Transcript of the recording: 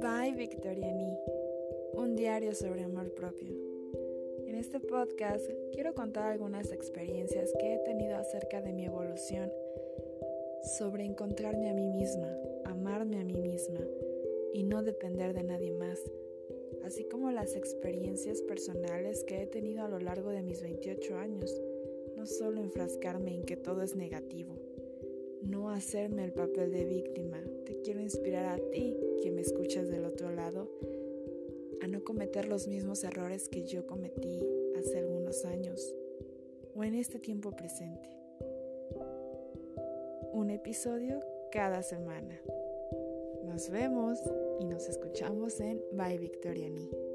By Victoriani, un diario sobre amor propio. En este podcast quiero contar algunas experiencias que he tenido acerca de mi evolución sobre encontrarme a mí misma, amarme a mí misma y no depender de nadie más, así como las experiencias personales que he tenido a lo largo de mis 28 años, no solo enfrascarme en que todo es negativo no hacerme el papel de víctima. Te quiero inspirar a ti, que me escuchas del otro lado, a no cometer los mismos errores que yo cometí hace algunos años o en este tiempo presente. Un episodio cada semana. Nos vemos y nos escuchamos en By Victoriani.